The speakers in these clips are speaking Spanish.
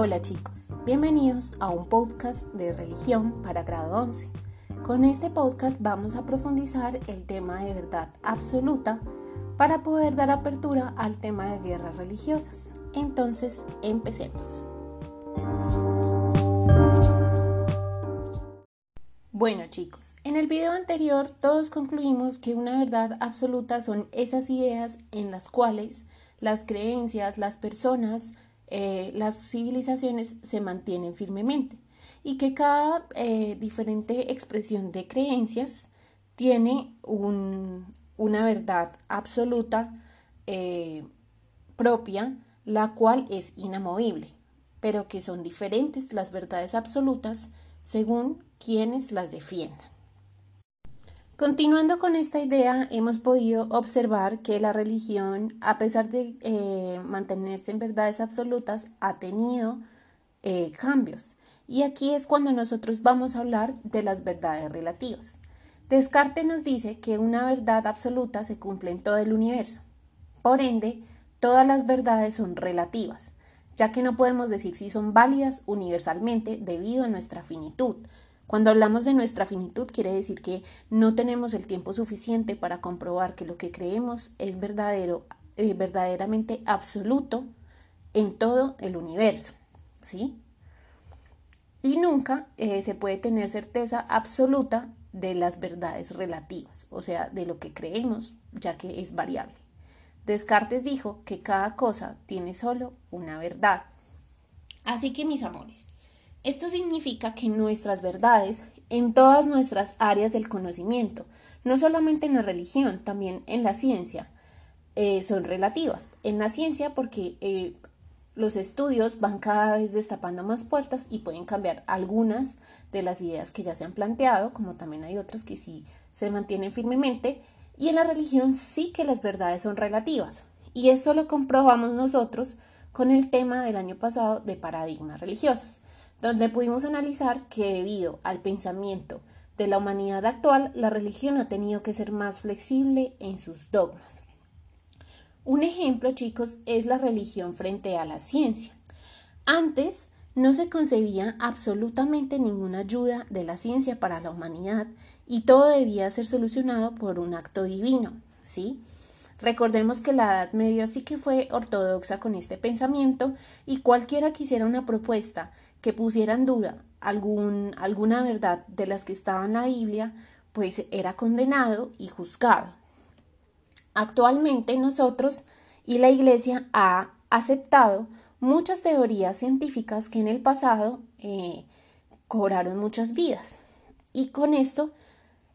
Hola chicos, bienvenidos a un podcast de religión para grado 11. Con este podcast vamos a profundizar el tema de verdad absoluta para poder dar apertura al tema de guerras religiosas. Entonces, empecemos. Bueno chicos, en el video anterior todos concluimos que una verdad absoluta son esas ideas en las cuales las creencias, las personas, eh, las civilizaciones se mantienen firmemente y que cada eh, diferente expresión de creencias tiene una verdad absoluta eh, propia, la cual es inamovible, pero que son diferentes las verdades absolutas según quienes las defiendan. Continuando con esta idea, hemos podido observar que la religión, a pesar de eh, mantenerse en verdades absolutas, ha tenido eh, cambios. Y aquí es cuando nosotros vamos a hablar de las verdades relativas. Descartes nos dice que una verdad absoluta se cumple en todo el universo. Por ende, todas las verdades son relativas, ya que no podemos decir si son válidas universalmente debido a nuestra finitud, cuando hablamos de nuestra finitud quiere decir que no tenemos el tiempo suficiente para comprobar que lo que creemos es verdadero, eh, verdaderamente absoluto en todo el universo, ¿sí? Y nunca eh, se puede tener certeza absoluta de las verdades relativas, o sea, de lo que creemos, ya que es variable. Descartes dijo que cada cosa tiene solo una verdad. Así que mis amores, esto significa que nuestras verdades en todas nuestras áreas del conocimiento, no solamente en la religión, también en la ciencia, eh, son relativas. En la ciencia porque eh, los estudios van cada vez destapando más puertas y pueden cambiar algunas de las ideas que ya se han planteado, como también hay otras que sí se mantienen firmemente. Y en la religión sí que las verdades son relativas. Y eso lo comprobamos nosotros con el tema del año pasado de paradigmas religiosos donde pudimos analizar que debido al pensamiento de la humanidad actual, la religión ha tenido que ser más flexible en sus dogmas. Un ejemplo, chicos, es la religión frente a la ciencia. Antes no se concebía absolutamente ninguna ayuda de la ciencia para la humanidad y todo debía ser solucionado por un acto divino, ¿sí? Recordemos que la Edad Media sí que fue ortodoxa con este pensamiento y cualquiera que hiciera una propuesta que pusieran duda alguna verdad de las que estaba en la Biblia, pues era condenado y juzgado. Actualmente nosotros y la Iglesia ha aceptado muchas teorías científicas que en el pasado eh, cobraron muchas vidas. Y con esto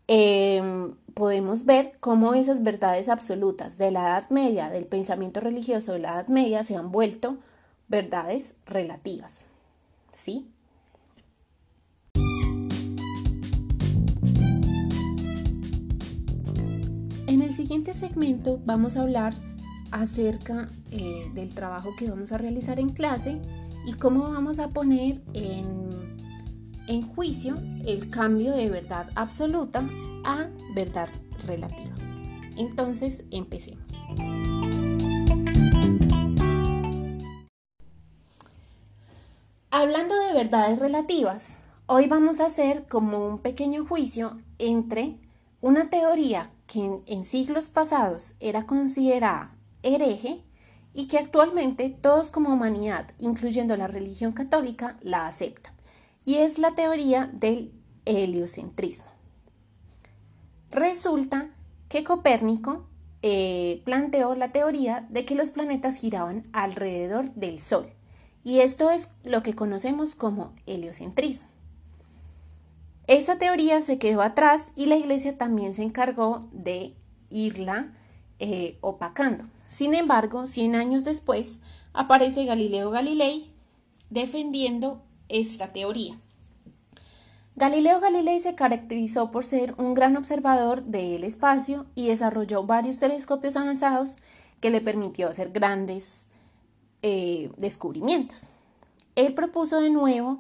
em, podemos ver cómo esas verdades absolutas de la Edad Media, del pensamiento religioso de la Edad Media, se han vuelto verdades relativas. ¿Sí? En el siguiente segmento vamos a hablar acerca eh, del trabajo que vamos a realizar en clase y cómo vamos a poner en, en juicio el cambio de verdad absoluta a verdad relativa. Entonces, empecemos. Hablando de verdades relativas, hoy vamos a hacer como un pequeño juicio entre una teoría que en, siglos pasados era considerada hereje y que actualmente todos como humanidad, incluyendo la religión católica, la aceptan, y es la teoría del heliocentrismo. Resulta que Copérnico eh, planteó la teoría de que los planetas giraban alrededor del Sol y esto es lo que conocemos como heliocentrismo. Esta teoría se quedó atrás y la iglesia también se encargó de irla eh, opacando. Sin embargo, 100 años después aparece Galileo Galilei defendiendo esta teoría. Galileo Galilei se caracterizó por ser un gran observador del espacio y desarrolló varios telescopios avanzados que le permitió hacer grandes eh, descubrimientos. Él propuso de nuevo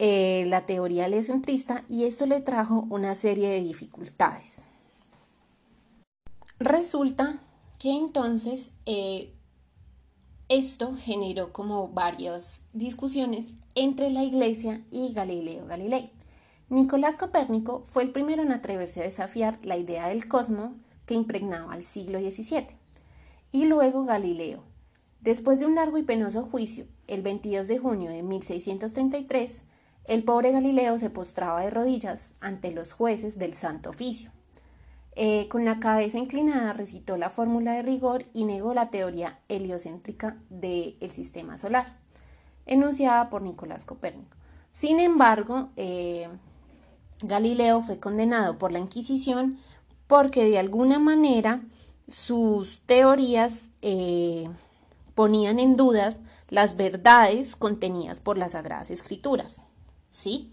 eh, la teoría heliocentrista y esto le trajo una serie de dificultades. Resulta que entonces eh, Esto generó como varias discusiones entre la Iglesia y Galileo Galilei. Nicolás Copérnico fue el primero en atreverse a desafiar la idea del cosmos que impregnaba al siglo XVII, y luego Galileo. Después de un largo y penoso juicio, el 22 de junio de 1633, el pobre Galileo se postraba de rodillas ante los jueces del Santo Oficio. Eh, con la cabeza inclinada recitó la fórmula de rigor y negó la teoría heliocéntrica del sistema solar, enunciada por Nicolás Copérnico. Sin embargo, eh, Galileo fue condenado por la Inquisición porque de alguna manera sus teorías eh, ponían en dudas las verdades contenidas por las Sagradas Escrituras. ¿Sí?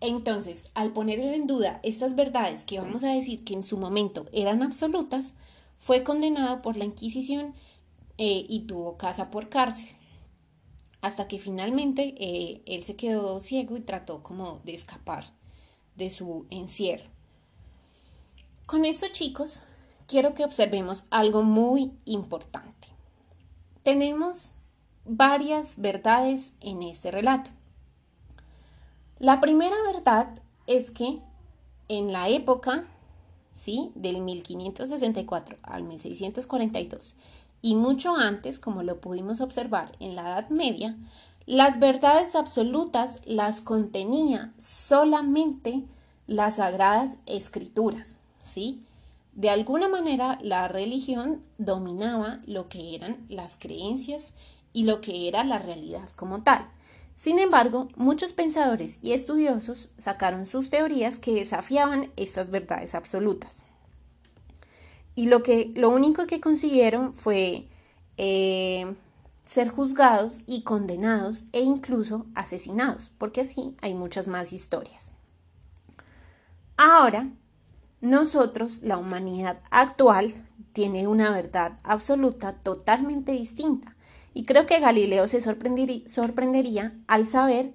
Entonces, al poner en duda estas verdades que vamos a decir que en su momento eran absolutas, fue condenado por la Inquisición eh, y tuvo casa por cárcel. Hasta que finalmente eh, él se quedó ciego y trató como de escapar de su encierro. Con eso, chicos, quiero que observemos algo muy importante. Tenemos varias verdades en este relato. La primera verdad es que en la época, ¿sí? Del 1564 al 1642 y mucho antes, como lo pudimos observar en la Edad Media, las verdades absolutas las contenía solamente las sagradas escrituras, ¿sí? De alguna manera la religión dominaba lo que eran las creencias y lo que era la realidad como tal. Sin embargo, muchos pensadores y estudiosos sacaron sus teorías que desafiaban estas verdades absolutas. Y lo, que, lo único que consiguieron fue eh, ser juzgados y condenados e incluso asesinados, porque así hay muchas más historias. Ahora, nosotros, la humanidad actual, tiene una verdad absoluta totalmente distinta. Y creo que Galileo se sorprendería al saber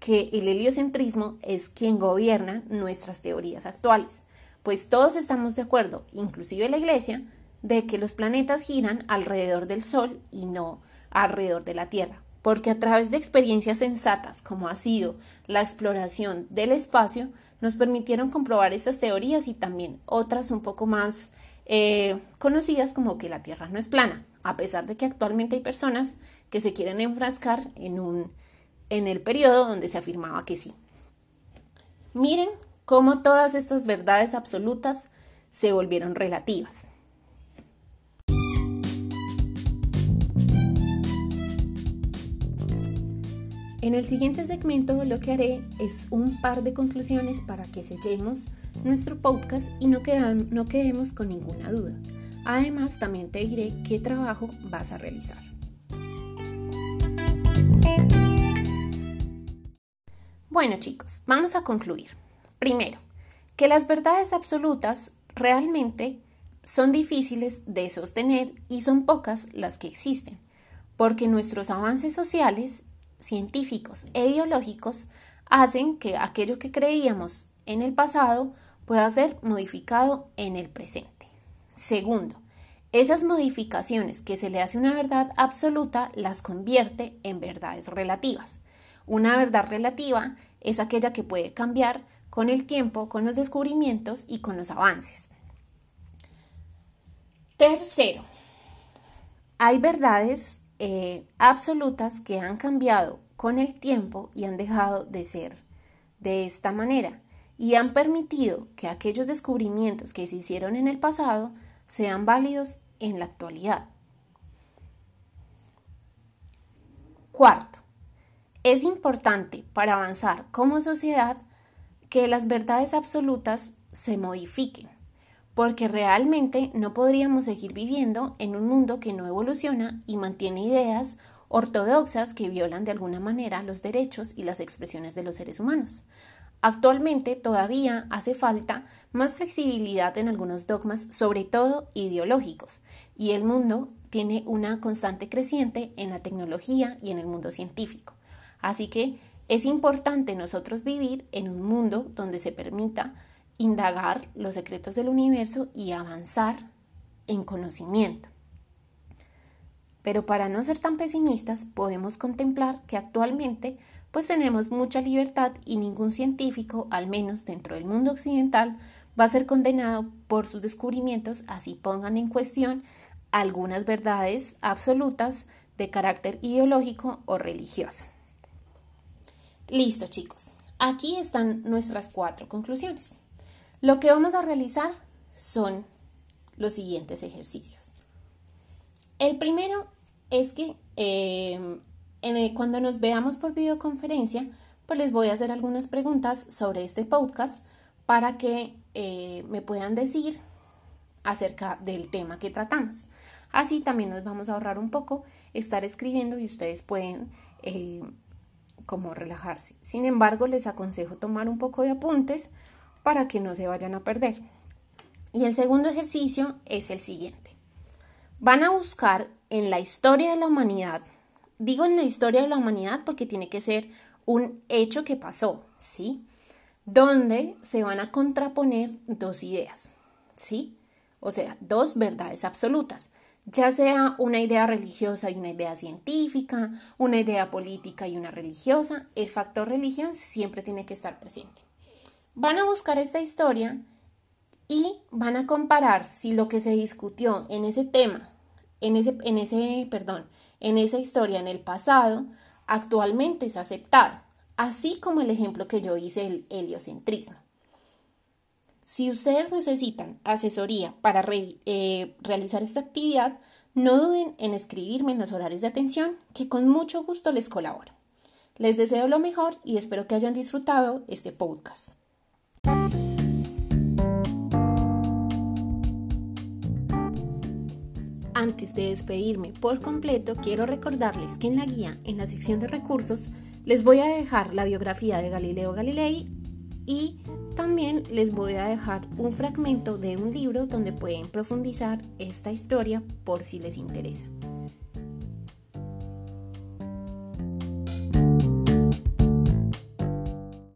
que el heliocentrismo es quien gobierna nuestras teorías actuales, pues todos estamos de acuerdo, inclusive la Iglesia, de que los planetas giran alrededor del Sol y no alrededor de la Tierra, porque a través de experiencias sensatas como ha sido la exploración del espacio, nos permitieron comprobar esas teorías y también otras un poco más eh, conocidas como que la Tierra no es plana, a pesar de que actualmente hay personas que se quieren enfrascar en, un, en el periodo donde se afirmaba que sí. Miren cómo todas estas verdades absolutas se volvieron relativas. En el siguiente segmento lo que haré es un par de conclusiones para que sellemos nuestro podcast y no, no quedemos con ninguna duda. Además, también te diré qué trabajo vas a realizar. Bueno chicos, vamos a concluir. Primero, que las verdades absolutas realmente son difíciles de sostener y son pocas las que existen, porque nuestros avances sociales, científicos e ideológicos hacen que aquello que creíamos en el pasado pueda ser modificado en el presente. Segundo, esas modificaciones que se le hace una verdad absoluta las convierte en verdades relativas. Una verdad relativa es aquella que puede cambiar con el tiempo, con los descubrimientos y con los avances. Tercero, hay verdades eh, absolutas que han cambiado con el tiempo y han dejado de ser de esta manera y han permitido que aquellos descubrimientos que se hicieron en el pasado sean válidos en la actualidad. Cuarto, es importante para avanzar como sociedad que las verdades absolutas se modifiquen, porque realmente no podríamos seguir viviendo en un mundo que no evoluciona y mantiene ideas ortodoxas que violan de alguna manera los derechos y las expresiones de los seres humanos. Actualmente todavía hace falta más flexibilidad en algunos dogmas, sobre todo ideológicos, y el mundo tiene una constante creciente en la tecnología y en el mundo científico. Así que es importante nosotros vivir en un mundo donde se permita indagar los secretos del universo y avanzar en conocimiento. Pero para no ser tan pesimistas, podemos contemplar que actualmente pues tenemos mucha libertad y ningún científico, al menos dentro del mundo occidental, va a ser condenado por sus descubrimientos, así pongan en cuestión algunas verdades absolutas de carácter ideológico o religioso. Listo chicos, aquí están nuestras cuatro conclusiones. Lo que vamos a realizar son los siguientes ejercicios. El primero es que eh, cuando nos veamos por videoconferencia, pues les voy a hacer algunas preguntas sobre este podcast para que eh, me puedan decir acerca del tema que tratamos. Así también nos vamos a ahorrar un poco estar escribiendo y ustedes pueden eh, como relajarse. Sin embargo, les aconsejo tomar un poco de apuntes para que no se vayan a perder. Y el segundo ejercicio es el siguiente. Van a buscar en la historia de la humanidad, digo en la historia de la humanidad porque tiene que ser un hecho que pasó, ¿sí? Donde se van a contraponer dos ideas, ¿sí? O sea, dos verdades absolutas ya sea una idea religiosa y una idea científica, una idea política y una religiosa, el factor religión siempre tiene que estar presente. Van a buscar esta historia y van a comparar si lo que se discutió en ese tema, en ese, en ese, perdón, en esa historia en el pasado, actualmente es aceptado, así como el ejemplo que yo hice el heliocentrismo. Si ustedes necesitan asesoría para eh, realizar esta actividad, no duden en escribirme en los horarios de atención, que con mucho gusto les colaboro. Les deseo lo mejor y espero que hayan disfrutado este podcast. Antes de despedirme por completo, quiero recordarles que en la guía, en la sección de recursos, les voy a dejar la biografía de Galileo Galilei y también les voy a dejar un fragmento de un libro donde pueden profundizar esta historia por si les interesa.